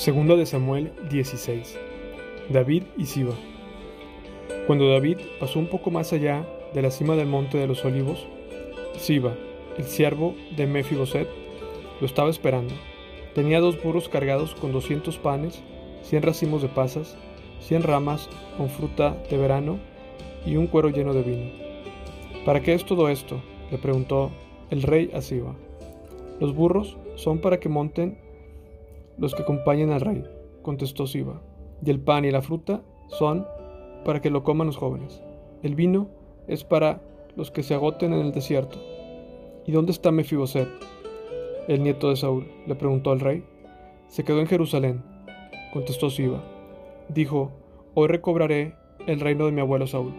Segundo de Samuel 16. David y Siba. Cuando David pasó un poco más allá de la cima del monte de los olivos, Siba, el siervo de Mefiboset, lo estaba esperando. Tenía dos burros cargados con doscientos panes, cien racimos de pasas, cien ramas con fruta de verano y un cuero lleno de vino. ¿Para qué es todo esto? le preguntó el rey a Siba. Los burros son para que monten los que acompañen al rey, contestó Siba. Y el pan y la fruta son para que lo coman los jóvenes. El vino es para los que se agoten en el desierto. ¿Y dónde está Mefiboset? El nieto de Saúl, le preguntó al rey. Se quedó en Jerusalén, contestó Siba. Dijo, hoy recobraré el reino de mi abuelo Saúl.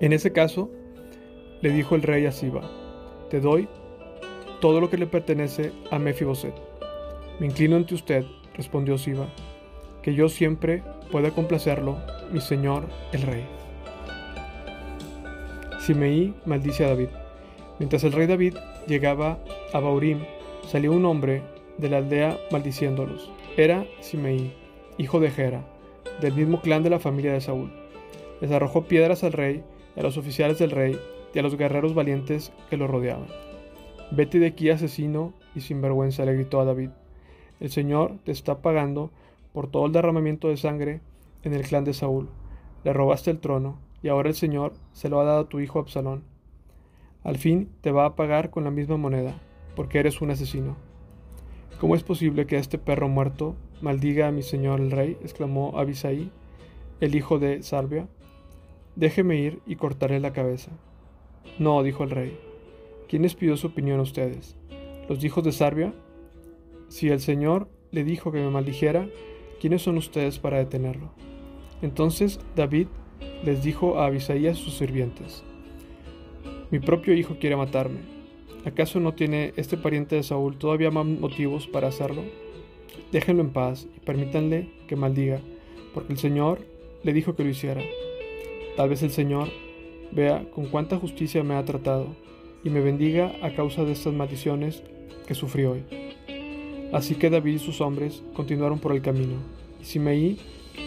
En ese caso, le dijo el rey a Siba, te doy todo lo que le pertenece a Mefiboset. Me inclino ante usted, respondió Siba, que yo siempre pueda complacerlo, mi señor el rey. Simeí maldice a David. Mientras el rey David llegaba a Baurim, salió un hombre de la aldea maldiciéndolos. Era Simeí, hijo de Gera, del mismo clan de la familia de Saúl. Les arrojó piedras al rey, a los oficiales del rey y a los guerreros valientes que lo rodeaban. Vete de aquí, asesino y sinvergüenza, le gritó a David. El Señor te está pagando por todo el derramamiento de sangre en el clan de Saúl. Le robaste el trono, y ahora el Señor se lo ha dado a tu hijo Absalón. Al fin te va a pagar con la misma moneda, porque eres un asesino. ¿Cómo es posible que este perro muerto maldiga a mi señor el rey? exclamó Abisaí, el hijo de Sarbia. Déjeme ir y cortaré la cabeza. No, dijo el rey. ¿Quién les pidió su opinión a ustedes? ¿Los hijos de Sarbia? Si el Señor le dijo que me maldijera, ¿quiénes son ustedes para detenerlo? Entonces David les dijo a Abisaías sus sirvientes, Mi propio hijo quiere matarme. ¿Acaso no tiene este pariente de Saúl todavía más motivos para hacerlo? Déjenlo en paz y permítanle que maldiga, porque el Señor le dijo que lo hiciera. Tal vez el Señor vea con cuánta justicia me ha tratado y me bendiga a causa de estas maldiciones que sufrí hoy. Así que David y sus hombres continuaron por el camino, y Simeí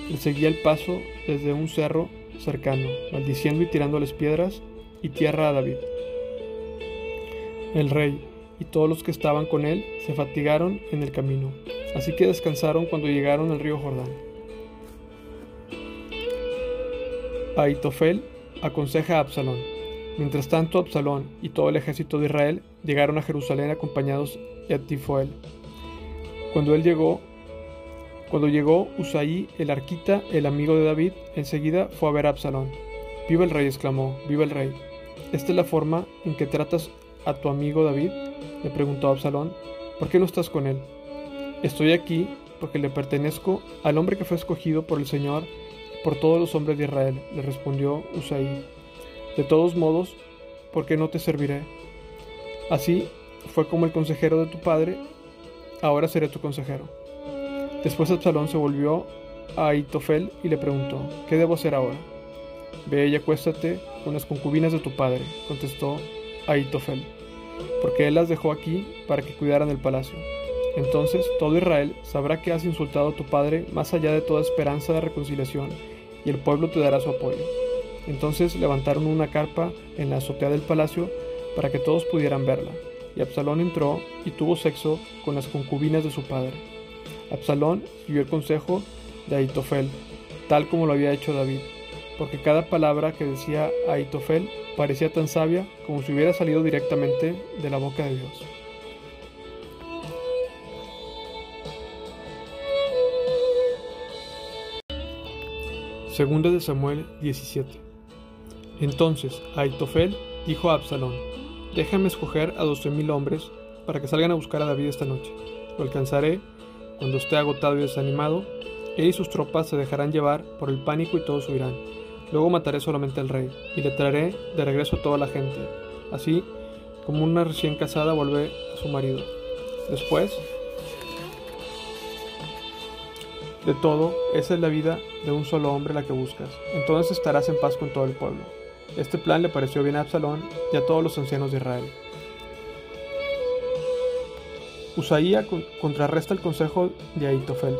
le seguía el paso desde un cerro cercano, maldiciendo y tirándoles piedras y tierra a David. El rey y todos los que estaban con él se fatigaron en el camino, así que descansaron cuando llegaron al río Jordán. Aitofel aconseja a Absalón. Mientras tanto, Absalón y todo el ejército de Israel llegaron a Jerusalén acompañados de Atifoel, cuando él llegó, cuando llegó Usaí, el arquita, el amigo de David, enseguida fue a ver a Absalón. Viva el rey, exclamó, viva el rey. ¿Esta es la forma en que tratas a tu amigo David? le preguntó Absalón. ¿Por qué no estás con él? Estoy aquí porque le pertenezco al hombre que fue escogido por el Señor y por todos los hombres de Israel, le respondió Usaí. De todos modos, ¿por qué no te serviré? Así fue como el consejero de tu padre ahora seré tu consejero. Después Absalón se volvió a Aitofel y le preguntó, ¿qué debo hacer ahora? Ve y acuéstate con las concubinas de tu padre, contestó Aitofel, porque él las dejó aquí para que cuidaran el palacio. Entonces todo Israel sabrá que has insultado a tu padre más allá de toda esperanza de reconciliación, y el pueblo te dará su apoyo. Entonces levantaron una carpa en la azotea del palacio para que todos pudieran verla y Absalón entró y tuvo sexo con las concubinas de su padre. Absalón siguió el consejo de Aitofel, tal como lo había hecho David, porque cada palabra que decía Aitofel parecía tan sabia como si hubiera salido directamente de la boca de Dios. Segundo de Samuel 17. Entonces Aitofel dijo a Absalón, Déjame escoger a doce mil hombres para que salgan a buscar a David esta noche. Lo alcanzaré cuando esté agotado y desanimado. Él y sus tropas se dejarán llevar por el pánico y todos huirán. Luego mataré solamente al rey y le traeré de regreso a toda la gente. Así como una recién casada vuelve a su marido. Después de todo, esa es la vida de un solo hombre la que buscas. Entonces estarás en paz con todo el pueblo. Este plan le pareció bien a Absalón y a todos los ancianos de Israel. Usaía contrarresta el consejo de Aitofel.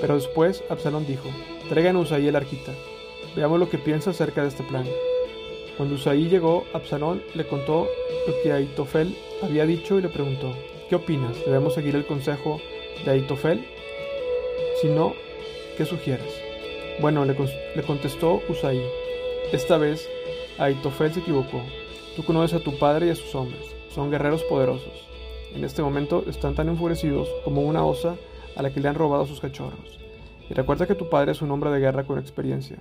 Pero después Absalón dijo, traigan a Usaí el arquita. Veamos lo que piensa acerca de este plan. Cuando Usaí llegó, Absalón le contó lo que Aitofel había dicho y le preguntó, ¿qué opinas? ¿Debemos seguir el consejo de Aitofel? Si no, ¿qué sugieres? Bueno, le, contestó Usaí, esta vez Aitofel se equivocó. Tú conoces a tu padre y a sus hombres. Son guerreros poderosos. En este momento están tan enfurecidos como una osa a la que le han robado sus cachorros. Y recuerda que tu padre es un hombre de guerra con experiencia.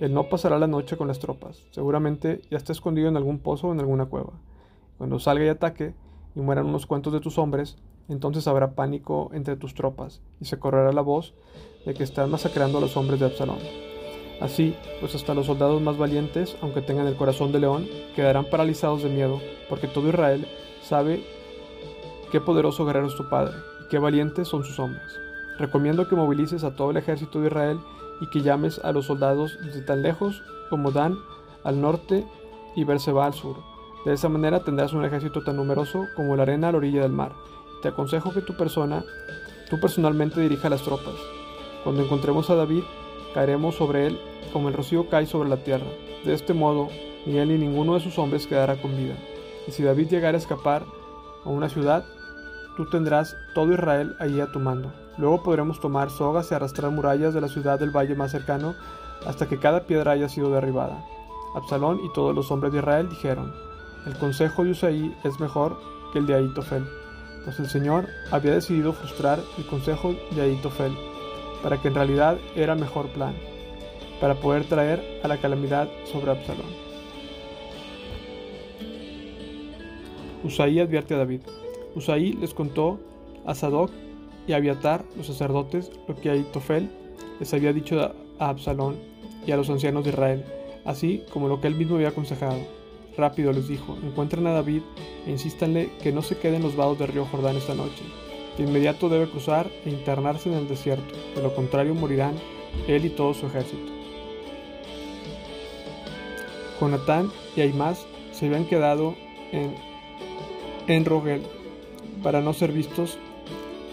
Él no pasará la noche con las tropas. Seguramente ya está escondido en algún pozo o en alguna cueva. Cuando salga y ataque y mueran unos cuantos de tus hombres, entonces habrá pánico entre tus tropas y se correrá la voz de que están masacrando a los hombres de Absalón. Así, pues hasta los soldados más valientes, aunque tengan el corazón de león, quedarán paralizados de miedo, porque todo Israel sabe qué poderoso guerrero es tu padre y qué valientes son sus hombres. Recomiendo que movilices a todo el ejército de Israel y que llames a los soldados desde tan lejos como Dan al norte y Berseba al sur. De esa manera tendrás un ejército tan numeroso como la arena a la orilla del mar. Te aconsejo que tu persona, tú personalmente dirija las tropas. Cuando encontremos a David, caeremos sobre él como el rocío cae sobre la tierra. De este modo, ni él ni ninguno de sus hombres quedará con vida. Y si David llegara a escapar a una ciudad, tú tendrás todo Israel allí a tu mando. Luego podremos tomar sogas y arrastrar murallas de la ciudad del valle más cercano hasta que cada piedra haya sido derribada. Absalón y todos los hombres de Israel dijeron, el consejo de Usaí es mejor que el de Aitofel, pues el Señor había decidido frustrar el consejo de Aitofel, para que en realidad era mejor plan, para poder traer a la calamidad sobre Absalón. Usaí advierte a David. Usaí les contó a Sadoc y Abiatar, los sacerdotes, lo que Aitofel les había dicho a Absalón y a los ancianos de Israel, así como lo que él mismo había aconsejado. Rápido les dijo, encuentren a David e insístanle que no se quede en los vados del río Jordán esta noche. De inmediato debe cruzar e internarse en el desierto, de lo contrario morirán él y todo su ejército. Jonatán y Aimás se habían quedado en, en Rogel para no ser vistos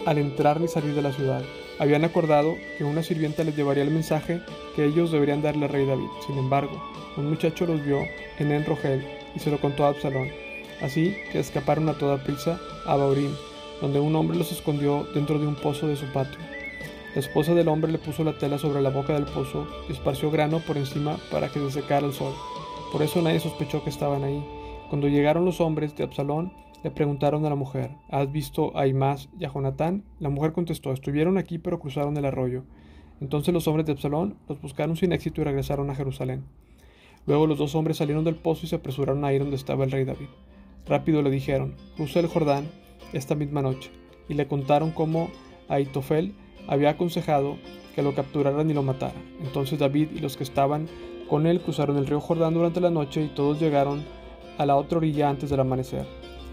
al entrar ni salir de la ciudad. Habían acordado que una sirvienta les llevaría el mensaje que ellos deberían darle al rey David. Sin embargo, un muchacho los vio en Enrogel y se lo contó a Absalón. Así que escaparon a toda prisa a Baurim, donde un hombre los escondió dentro de un pozo de su patio. La esposa del hombre le puso la tela sobre la boca del pozo y esparció grano por encima para que se secara el sol. Por eso nadie sospechó que estaban ahí. Cuando llegaron los hombres de Absalón, le preguntaron a la mujer, ¿has visto a Imás y a Jonatán? La mujer contestó, estuvieron aquí pero cruzaron el arroyo. Entonces los hombres de Absalón los buscaron sin éxito y regresaron a Jerusalén. Luego los dos hombres salieron del pozo y se apresuraron a ir donde estaba el rey David. Rápido le dijeron, cruza el Jordán esta misma noche, y le contaron cómo Aitofel había aconsejado que lo capturaran y lo mataran. Entonces David y los que estaban con él cruzaron el río Jordán durante la noche y todos llegaron a la otra orilla antes del amanecer.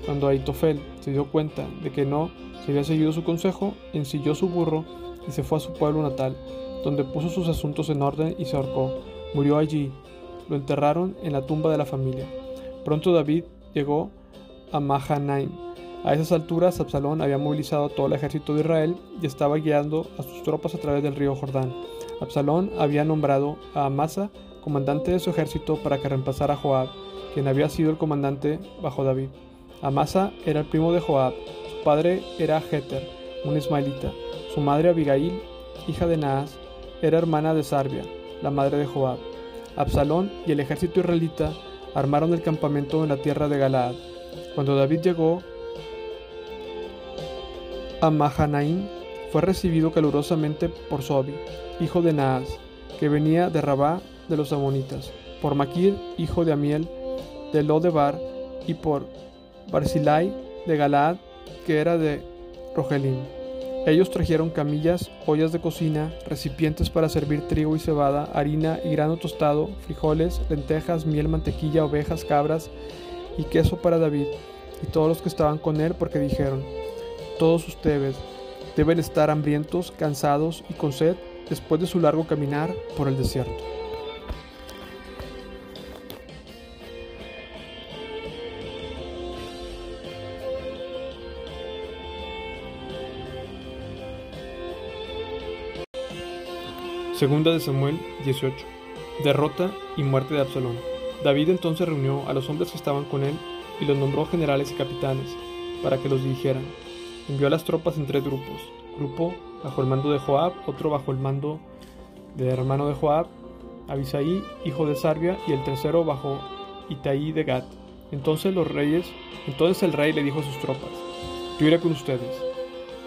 Cuando Aitofel se dio cuenta de que no se había seguido su consejo, ensilló su burro y se fue a su pueblo natal, donde puso sus asuntos en orden y se ahorcó. Murió allí. Lo enterraron en la tumba de la familia. Pronto David llegó a Mahanaim. A esas alturas, Absalón había movilizado todo el ejército de Israel y estaba guiando a sus tropas a través del río Jordán. Absalón había nombrado a Amasa comandante de su ejército para que reemplazara a Joab, quien había sido el comandante bajo David. Amasa era el primo de Joab, su padre era Jeter, un ismaelita, su madre Abigail, hija de Naas, era hermana de Sarbia, la madre de Joab. Absalón y el ejército israelita armaron el campamento en la tierra de Galaad. Cuando David llegó a fue recibido calurosamente por Sobi, hijo de Naas, que venía de Rabá de los amonitas, por Maquir, hijo de Amiel, de Lodebar, y por Barzilai de Galaad, que era de Rogelín. Ellos trajeron camillas, ollas de cocina, recipientes para servir trigo y cebada, harina y grano tostado, frijoles, lentejas, miel, mantequilla, ovejas, cabras y queso para David y todos los que estaban con él, porque dijeron, todos ustedes deben estar hambrientos, cansados y con sed después de su largo caminar por el desierto. Segunda de Samuel 18. Derrota y muerte de Absalón. David entonces reunió a los hombres que estaban con él y los nombró generales y capitanes para que los dirigieran. Envió a las tropas en tres grupos. Grupo bajo el mando de Joab, otro bajo el mando del hermano de Joab, Abisaí, hijo de Sarbia, y el tercero bajo Itaí de Gat. Entonces los reyes, entonces el rey le dijo a sus tropas, yo iré con ustedes.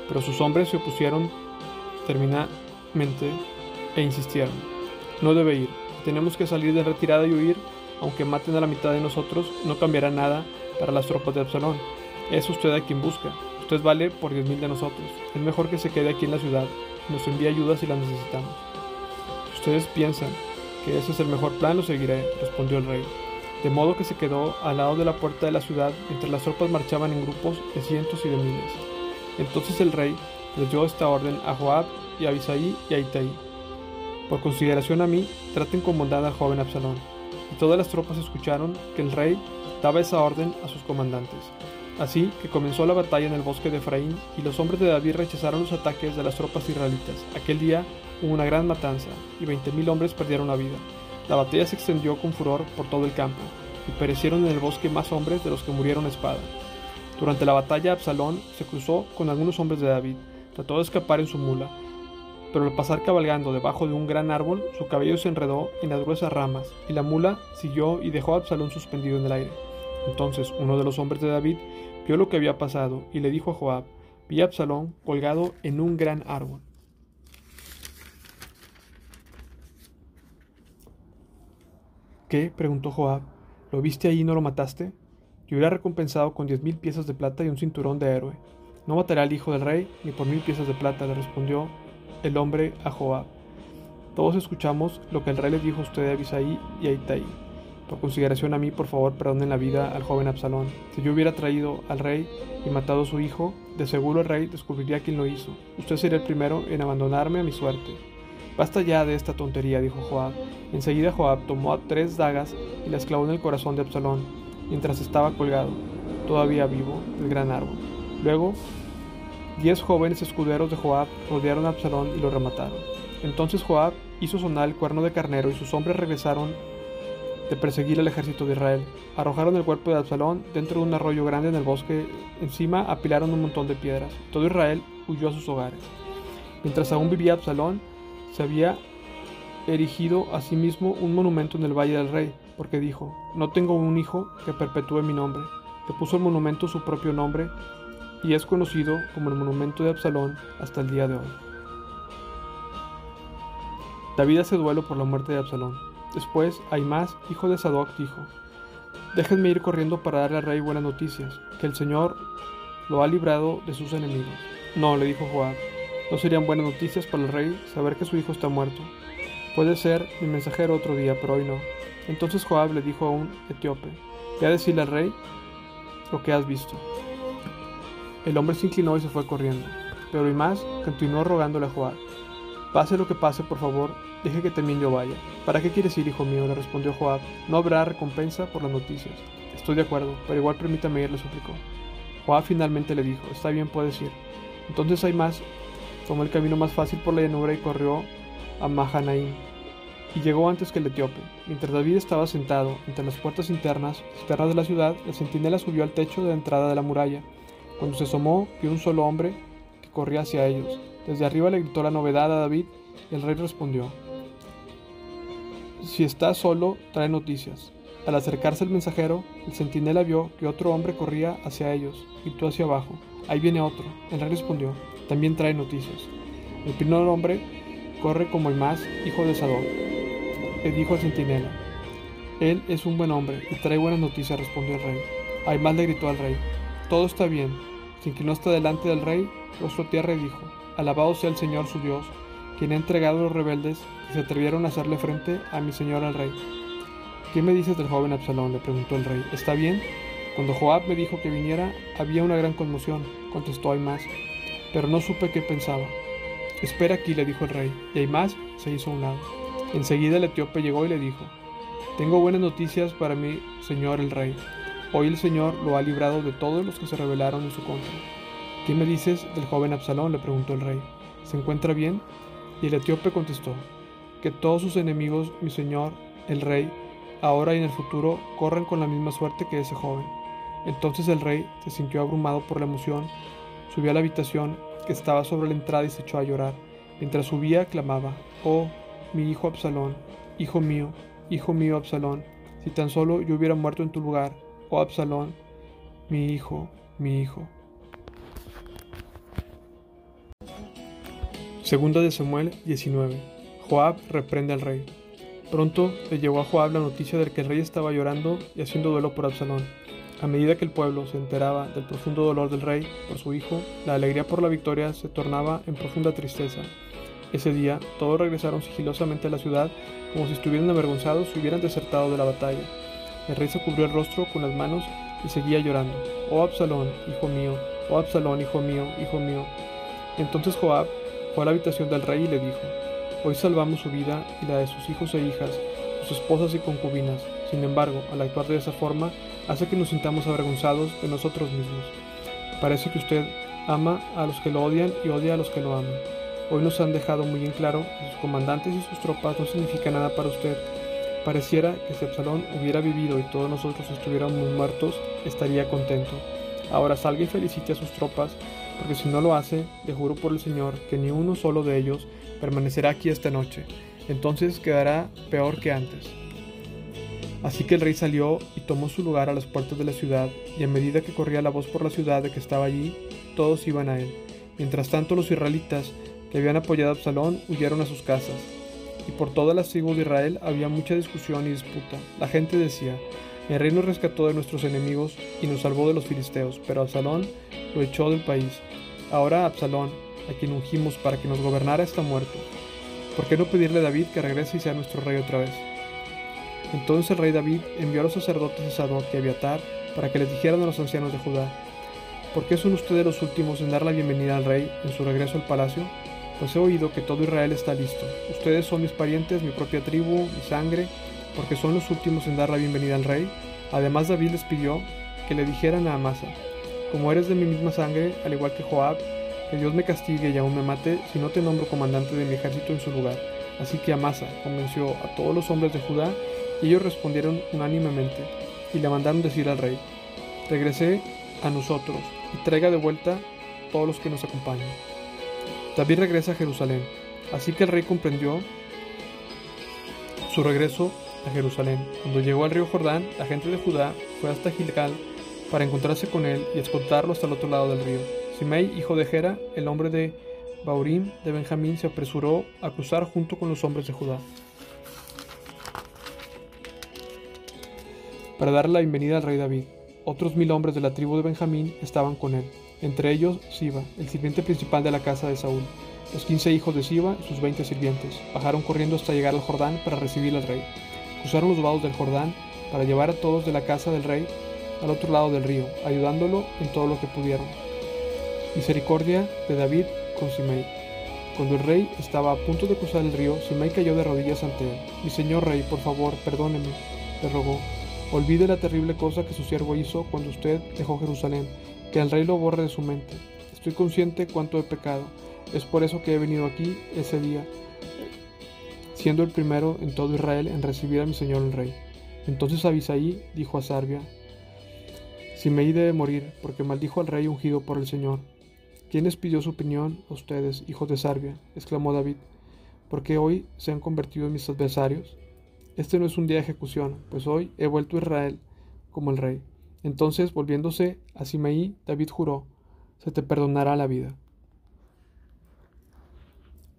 Pero sus hombres se opusieron terminantemente e insistieron, no debe ir, tenemos que salir de retirada y huir, aunque maten a la mitad de nosotros, no cambiará nada para las tropas de Absalón. Es usted a quien busca, usted vale por diez mil de nosotros, es mejor que se quede aquí en la ciudad, nos envíe ayuda si la necesitamos. Si ustedes piensan que ese es el mejor plan, lo seguiré, respondió el rey. De modo que se quedó al lado de la puerta de la ciudad mientras las tropas marchaban en grupos de cientos y de miles. Entonces el rey les dio esta orden a Joab y a Abisaí y a Itaí. Por consideración a mí, traten con bondad al joven Absalón. Y todas las tropas escucharon que el rey daba esa orden a sus comandantes. Así que comenzó la batalla en el bosque de Efraín y los hombres de David rechazaron los ataques de las tropas israelitas. Aquel día hubo una gran matanza y veinte mil hombres perdieron la vida. La batalla se extendió con furor por todo el campo y perecieron en el bosque más hombres de los que murieron a espada. Durante la batalla Absalón se cruzó con algunos hombres de David, trató de escapar en su mula, pero al pasar cabalgando debajo de un gran árbol, su cabello se enredó en las gruesas ramas, y la mula siguió y dejó a Absalón suspendido en el aire. Entonces uno de los hombres de David vio lo que había pasado y le dijo a Joab, vi a Absalón colgado en un gran árbol. ¿Qué? preguntó Joab. ¿Lo viste ahí y no lo mataste? Yo hubiera recompensado con diez mil piezas de plata y un cinturón de héroe. No mataré al hijo del rey ni por mil piezas de plata, le respondió el hombre a Joab. Todos escuchamos lo que el rey le dijo a usted a Abisaí y a Itaí. Por consideración a mí, por favor, perdonen la vida al joven Absalón. Si yo hubiera traído al rey y matado a su hijo, de seguro el rey descubriría quién lo hizo. Usted sería el primero en abandonarme a mi suerte. Basta ya de esta tontería, dijo Joab. Enseguida Joab tomó tres dagas y las clavó en el corazón de Absalón, mientras estaba colgado, todavía vivo, del gran árbol. Luego Diez jóvenes escuderos de Joab rodearon a Absalón y lo remataron. Entonces Joab hizo sonar el cuerno de carnero y sus hombres regresaron de perseguir al ejército de Israel. Arrojaron el cuerpo de Absalón dentro de un arroyo grande en el bosque. Encima apilaron un montón de piedras. Todo Israel huyó a sus hogares. Mientras aún vivía Absalón, se había erigido a sí mismo un monumento en el Valle del Rey, porque dijo, no tengo un hijo que perpetúe mi nombre. Le puso el monumento su propio nombre y es conocido como el monumento de Absalón hasta el día de hoy. David hace duelo por la muerte de Absalón. Después, Aimás, hijo de Sadoc, dijo, Déjenme ir corriendo para darle al rey buenas noticias, que el Señor lo ha librado de sus enemigos. No, le dijo Joab, no serían buenas noticias para el rey saber que su hijo está muerto. Puede ser mi mensajero otro día, pero hoy no. Entonces Joab le dijo a un etíope, ve a decirle al rey lo que has visto. El hombre se inclinó y se fue corriendo, pero más continuó rogándole a Joab. Pase lo que pase, por favor, deje que también yo vaya. ¿Para qué quieres ir, hijo mío? le respondió Joab. No habrá recompensa por las noticias. Estoy de acuerdo, pero igual permítame ir, le suplicó. Joab finalmente le dijo, está bien, puedes ir. Entonces más tomó el camino más fácil por la llanura y corrió a Mahanaim, y llegó antes que el etíope. Mientras David estaba sentado entre las puertas internas, externas de la ciudad, el centinela subió al techo de la entrada de la muralla cuando se asomó, vio un solo hombre que corría hacia ellos. Desde arriba le gritó la novedad a David y el rey respondió, Si está solo, trae noticias. Al acercarse el mensajero, el centinela vio que otro hombre corría hacia ellos, gritó hacia abajo, Ahí viene otro. El rey respondió, También trae noticias. El primer hombre corre como el más, hijo de Sadok. Le dijo al centinela, Él es un buen hombre y trae buenas noticias, respondió el rey. más le gritó al rey, Todo está bien, se inclinó hasta delante del rey, rostro tierra y dijo, Alabado sea el Señor su Dios, quien ha entregado a los rebeldes que se atrevieron a hacerle frente a mi señor al rey. ¿Qué me dices del joven Absalón? le preguntó el rey. ¿Está bien? Cuando Joab me dijo que viniera, había una gran conmoción, contestó Aimás, pero no supe qué pensaba. Espera aquí, le dijo el rey, y Aimás se hizo a un lado. Enseguida el etíope llegó y le dijo, Tengo buenas noticias para mi señor el rey. Hoy el Señor lo ha librado de todos los que se rebelaron en su contra. ¿Qué me dices del joven Absalón? le preguntó el rey. ¿Se encuentra bien? Y el etíope contestó, que todos sus enemigos, mi señor, el rey, ahora y en el futuro, corran con la misma suerte que ese joven. Entonces el rey se sintió abrumado por la emoción, subió a la habitación que estaba sobre la entrada y se echó a llorar. Mientras subía, clamaba, Oh, mi hijo Absalón, hijo mío, hijo mío Absalón, si tan solo yo hubiera muerto en tu lugar, oh Absalón, mi hijo, mi hijo. Segunda de Samuel 19. Joab reprende al rey. Pronto le llegó a Joab la noticia de que el rey estaba llorando y haciendo duelo por Absalón. A medida que el pueblo se enteraba del profundo dolor del rey por su hijo, la alegría por la victoria se tornaba en profunda tristeza. Ese día, todos regresaron sigilosamente a la ciudad como si estuvieran avergonzados y hubieran desertado de la batalla. El rey se cubrió el rostro con las manos y seguía llorando. Oh Absalón, hijo mío, oh Absalón, hijo mío, hijo mío. Entonces Joab fue a la habitación del rey y le dijo, Hoy salvamos su vida y la de sus hijos e hijas, sus esposas y concubinas. Sin embargo, al actuar de esa forma, hace que nos sintamos avergonzados de nosotros mismos. Parece que usted ama a los que lo odian y odia a los que lo aman. Hoy nos han dejado muy en claro que sus comandantes y sus tropas no significan nada para usted. Pareciera que si Absalón hubiera vivido y todos nosotros estuviéramos muertos, estaría contento. Ahora salga y felicite a sus tropas, porque si no lo hace, le juro por el Señor que ni uno solo de ellos permanecerá aquí esta noche. Entonces quedará peor que antes. Así que el rey salió y tomó su lugar a las puertas de la ciudad, y a medida que corría la voz por la ciudad de que estaba allí, todos iban a él. Mientras tanto los israelitas que habían apoyado a Absalón huyeron a sus casas. Y por todas las tribus de Israel había mucha discusión y disputa. La gente decía, el rey nos rescató de nuestros enemigos y nos salvó de los filisteos, pero Absalón lo echó del país. Ahora Absalón, a quien ungimos para que nos gobernara, está muerto. ¿Por qué no pedirle a David que regrese y sea nuestro rey otra vez? Entonces el rey David envió a los sacerdotes de Sadoc y Abiatar para que les dijeran a los ancianos de Judá, ¿por qué son ustedes los últimos en dar la bienvenida al rey en su regreso al palacio? Pues he oído que todo Israel está listo. Ustedes son mis parientes, mi propia tribu, mi sangre, porque son los últimos en dar la bienvenida al rey. Además David les pidió que le dijeran a Amasa, como eres de mi misma sangre, al igual que Joab, que Dios me castigue y aún me mate si no te nombro comandante de mi ejército en su lugar. Así que Amasa convenció a todos los hombres de Judá y ellos respondieron unánimemente y le mandaron decir al rey, regrese a nosotros y traiga de vuelta todos los que nos acompañan. David regresa a Jerusalén, así que el rey comprendió su regreso a Jerusalén. Cuando llegó al río Jordán, la gente de Judá fue hasta Gilgal para encontrarse con él y escoltarlo hasta el otro lado del río. Simei, hijo de Gera, el hombre de Baurim de Benjamín, se apresuró a cruzar junto con los hombres de Judá. para dar la bienvenida al rey David. Otros mil hombres de la tribu de Benjamín estaban con él, entre ellos Siba, el sirviente principal de la casa de Saúl. Los quince hijos de Siba y sus veinte sirvientes bajaron corriendo hasta llegar al Jordán para recibir al rey. Cruzaron los vados del Jordán para llevar a todos de la casa del rey al otro lado del río, ayudándolo en todo lo que pudieron. Misericordia de David con Simei. Cuando el rey estaba a punto de cruzar el río, Simei cayó de rodillas ante él. Mi señor rey, por favor, perdóneme, le rogó. Olvide la terrible cosa que su siervo hizo cuando usted dejó Jerusalén, que el rey lo borre de su mente. Estoy consciente cuánto he pecado. Es por eso que he venido aquí ese día, siendo el primero en todo Israel en recibir a mi señor el rey. Entonces Abisaí dijo a Sarbia, Simei debe morir, porque maldijo al rey ungido por el Señor. ¿Quién les pidió su opinión a ustedes, hijos de Sarbia? exclamó David. ¿Por qué hoy se han convertido en mis adversarios? Este no es un día de ejecución, pues hoy he vuelto a Israel como el rey. Entonces, volviéndose a Simeí, David juró, se te perdonará la vida.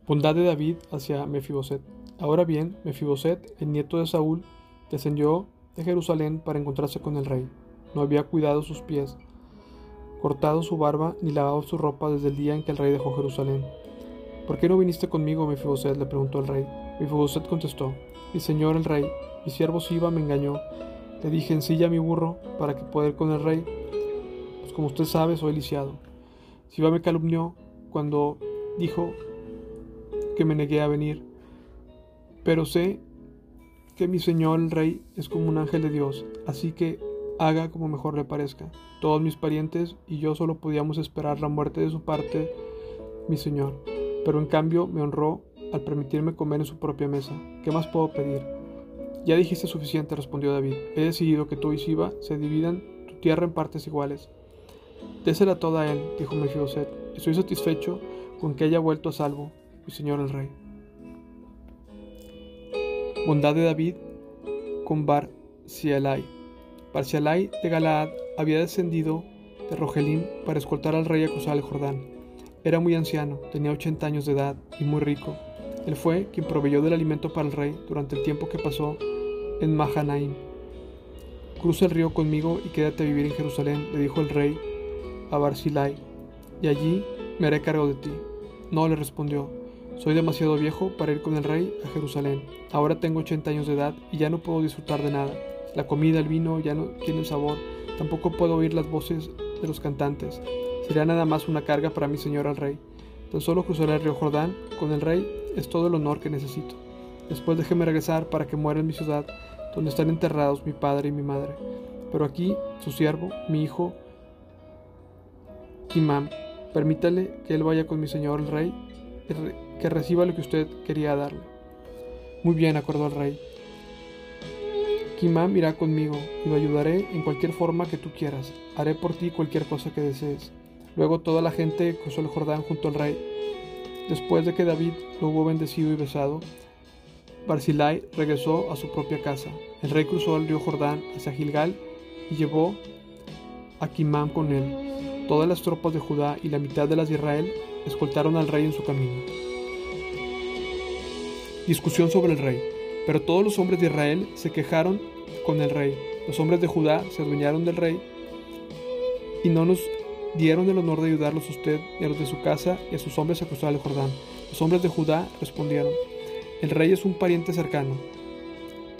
Bondad de David hacia Mefiboset. Ahora bien, Mefiboset, el nieto de Saúl, descendió de Jerusalén para encontrarse con el rey. No había cuidado sus pies, cortado su barba ni lavado su ropa desde el día en que el rey dejó Jerusalén. ¿Por qué no viniste conmigo, Mefiboset? le preguntó el rey. Mefiboset contestó, mi señor el rey, mi siervo Siba me engañó. Le dije, ensilla mi burro para que pueda ir con el rey. Pues como usted sabe, soy lisiado. Siba me calumnió cuando dijo que me negué a venir. Pero sé que mi señor el rey es como un ángel de Dios, así que haga como mejor le parezca. Todos mis parientes y yo solo podíamos esperar la muerte de su parte, mi señor. Pero en cambio me honró al permitirme comer en su propia mesa. ¿Qué más puedo pedir? Ya dijiste suficiente, respondió David. He decidido que tú y Siba se dividan tu tierra en partes iguales. Désela toda a él, dijo Mefiboset. Estoy satisfecho con que haya vuelto a salvo, mi señor el rey. Bondad de David con Barcialai. Barcialai de Galaad había descendido de Rogelín para escoltar al rey a cruzar el Jordán. Era muy anciano, tenía 80 años de edad y muy rico. Él fue quien proveyó del alimento para el rey durante el tiempo que pasó en Mahanaim. Cruza el río conmigo y quédate a vivir en Jerusalén, le dijo el rey a Barzillai, y allí me haré cargo de ti. No, le respondió, soy demasiado viejo para ir con el rey a Jerusalén. Ahora tengo 80 años de edad y ya no puedo disfrutar de nada. La comida, el vino ya no tienen sabor, tampoco puedo oír las voces de los cantantes. Sería nada más una carga para mi señor al rey. Tan solo cruzaré el río Jordán con el rey es todo el honor que necesito. Después déjeme regresar para que muera en mi ciudad, donde están enterrados mi padre y mi madre. Pero aquí, su siervo, mi hijo, Kimam, permítale que él vaya con mi señor el rey, que reciba lo que usted quería darle. Muy bien, acordó el rey. Kimam irá conmigo y lo ayudaré en cualquier forma que tú quieras. Haré por ti cualquier cosa que desees. Luego toda la gente cruzó el Jordán junto al rey. Después de que David lo hubo bendecido y besado, Barzillai regresó a su propia casa. El rey cruzó el río Jordán hacia Gilgal y llevó a Kimam con él. Todas las tropas de Judá y la mitad de las de Israel escoltaron al rey en su camino. Discusión sobre el rey. Pero todos los hombres de Israel se quejaron con el rey. Los hombres de Judá se adueñaron del rey y no nos dieron el honor de ayudarlos a usted y a los de su casa y a sus hombres a cruzar el Jordán. Los hombres de Judá respondieron, el rey es un pariente cercano.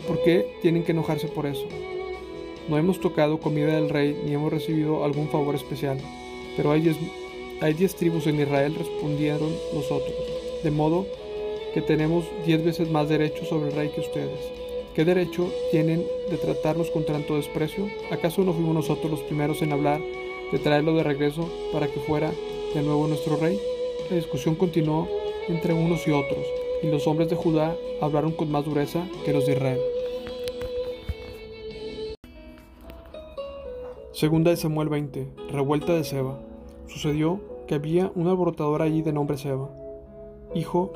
¿Por qué tienen que enojarse por eso? No hemos tocado comida del rey ni hemos recibido algún favor especial. Pero hay diez, hay diez tribus en Israel, respondieron los otros. De modo que tenemos diez veces más derecho sobre el rey que ustedes. ¿Qué derecho tienen de tratarnos con tanto desprecio? ¿Acaso no fuimos nosotros los primeros en hablar de traerlo de regreso para que fuera de nuevo nuestro rey? La discusión continuó entre unos y otros, y los hombres de Judá hablaron con más dureza que los de Israel. Segunda de Samuel 20. Revuelta de Seba. Sucedió que había un alborotador allí de nombre Seba, hijo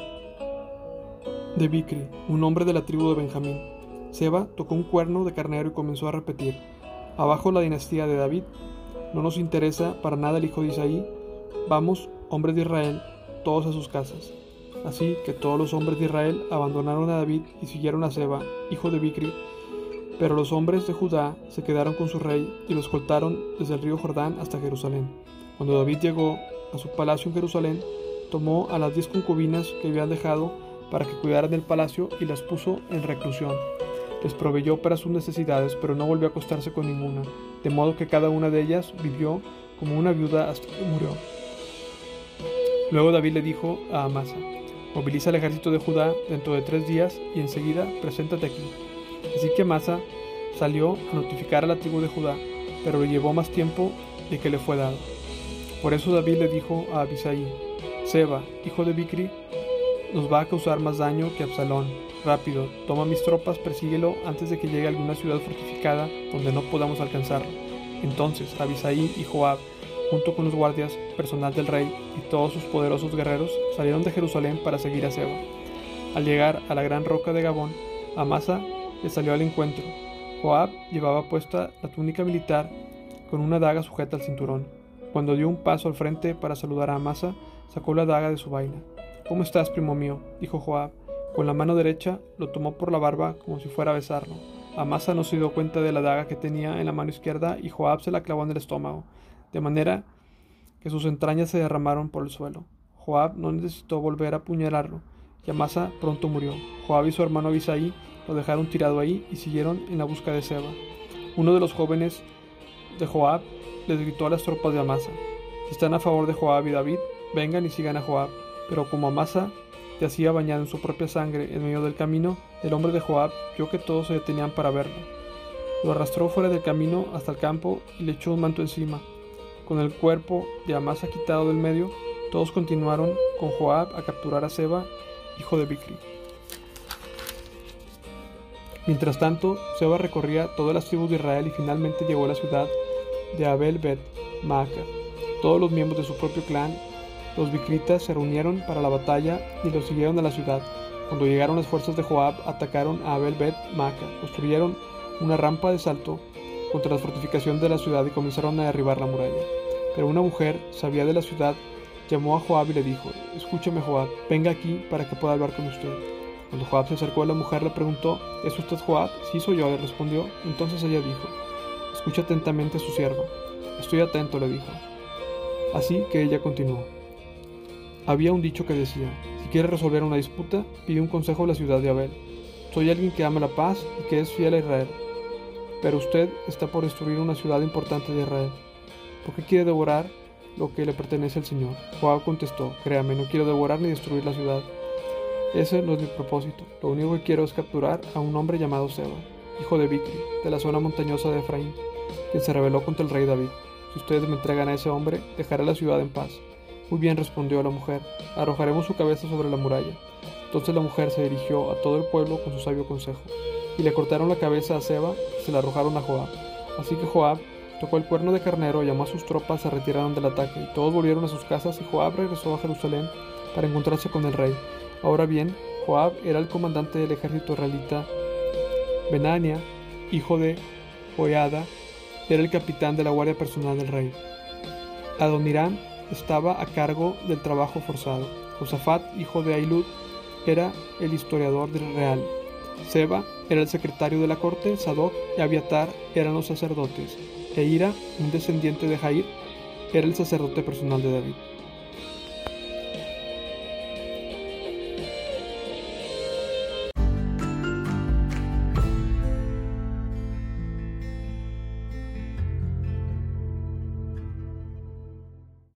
de Bicri, un hombre de la tribu de Benjamín. Seba tocó un cuerno de carnero y comenzó a repetir, abajo la dinastía de David, no nos interesa para nada el hijo de Isaí, vamos, hombres de Israel, todos a sus casas. Así que todos los hombres de Israel abandonaron a David y siguieron a Seba, hijo de Bicri, pero los hombres de Judá se quedaron con su rey y lo escoltaron desde el río Jordán hasta Jerusalén. Cuando David llegó a su palacio en Jerusalén, tomó a las diez concubinas que habían dejado para que cuidaran del palacio y las puso en reclusión. Les proveyó para sus necesidades, pero no volvió a acostarse con ninguna, de modo que cada una de ellas vivió como una viuda hasta que murió. Luego David le dijo a Amasa, moviliza el ejército de Judá dentro de tres días y enseguida preséntate aquí. Así que Amasa salió a notificar a la tribu de Judá, pero le llevó más tiempo de que le fue dado. Por eso David le dijo a Abisai, Seba, hijo de Bicri, nos va a causar más daño que Absalón. Rápido, toma mis tropas, persíguelo antes de que llegue a alguna ciudad fortificada donde no podamos alcanzarlo. Entonces Abisai y Joab, junto con los guardias, personal del rey y todos sus poderosos guerreros, salieron de Jerusalén para seguir a Seba. Al llegar a la gran roca de Gabón, Amasa le salió al encuentro. Joab llevaba puesta la túnica militar con una daga sujeta al cinturón. Cuando dio un paso al frente para saludar a Amasa, sacó la daga de su vaina. ¿Cómo estás, primo mío? dijo Joab. Con la mano derecha lo tomó por la barba como si fuera a besarlo. Amasa no se dio cuenta de la daga que tenía en la mano izquierda y Joab se la clavó en el estómago, de manera que sus entrañas se derramaron por el suelo. Joab no necesitó volver a apuñalarlo, y Amasa pronto murió. Joab y su hermano Abisai lo dejaron tirado ahí y siguieron en la busca de Seba. Uno de los jóvenes de Joab les gritó a las tropas de Amasa, si están a favor de Joab y David, vengan y sigan a Joab pero como Amasa yacía bañado en su propia sangre en medio del camino, el hombre de Joab vio que todos se detenían para verlo. Lo arrastró fuera del camino hasta el campo y le echó un manto encima. Con el cuerpo de Amasa quitado del medio, todos continuaron con Joab a capturar a Seba hijo de Bicri. Mientras tanto, Seba recorría todas las tribus de Israel y finalmente llegó a la ciudad de Abel Bet Maaca. Todos los miembros de su propio clan, los Bicritas, se reunieron para la batalla y los siguieron a la ciudad. Cuando llegaron las fuerzas de Joab, atacaron a Abel Bet Maaca, construyeron una rampa de salto contra las fortificaciones de la ciudad y comenzaron a derribar la muralla. Pero una mujer, sabía de la ciudad, llamó a Joab y le dijo, Escúchame Joab, venga aquí para que pueda hablar con usted. Cuando Joab se acercó a la mujer le preguntó, ¿es usted Joab? Sí, soy yo, le respondió. Entonces ella dijo, escucha atentamente a su sierva. Estoy atento, le dijo. Así que ella continuó. Había un dicho que decía, si quieres resolver una disputa, pide un consejo a la ciudad de Abel. Soy alguien que ama la paz y que es fiel a Israel. Pero usted está por destruir una ciudad importante de Israel. ¿Por qué quiere devorar lo que le pertenece al Señor? Joab contestó, créame, no quiero devorar ni destruir la ciudad. Ese no es mi propósito. Lo único que quiero es capturar a un hombre llamado Seba, hijo de Bicri, de la zona montañosa de Efraín, quien se rebeló contra el rey David. Si ustedes me entregan a ese hombre, dejaré la ciudad en paz. Muy bien, respondió la mujer, arrojaremos su cabeza sobre la muralla. Entonces la mujer se dirigió a todo el pueblo con su sabio consejo, y le cortaron la cabeza a Seba y se la arrojaron a Joab. Así que Joab tocó el cuerno de carnero, llamó a sus tropas, se retiraron del ataque, y todos volvieron a sus casas, y Joab regresó a Jerusalén para encontrarse con el rey. Ahora bien, Joab era el comandante del ejército israelita. Benania, hijo de Joiada, era el capitán de la guardia personal del rey. Adoniram estaba a cargo del trabajo forzado. Josafat, hijo de Ailud, era el historiador del real. Seba era el secretario de la corte, Sadoc y Abiatar eran los sacerdotes. Eira, un descendiente de Jair, era el sacerdote personal de David.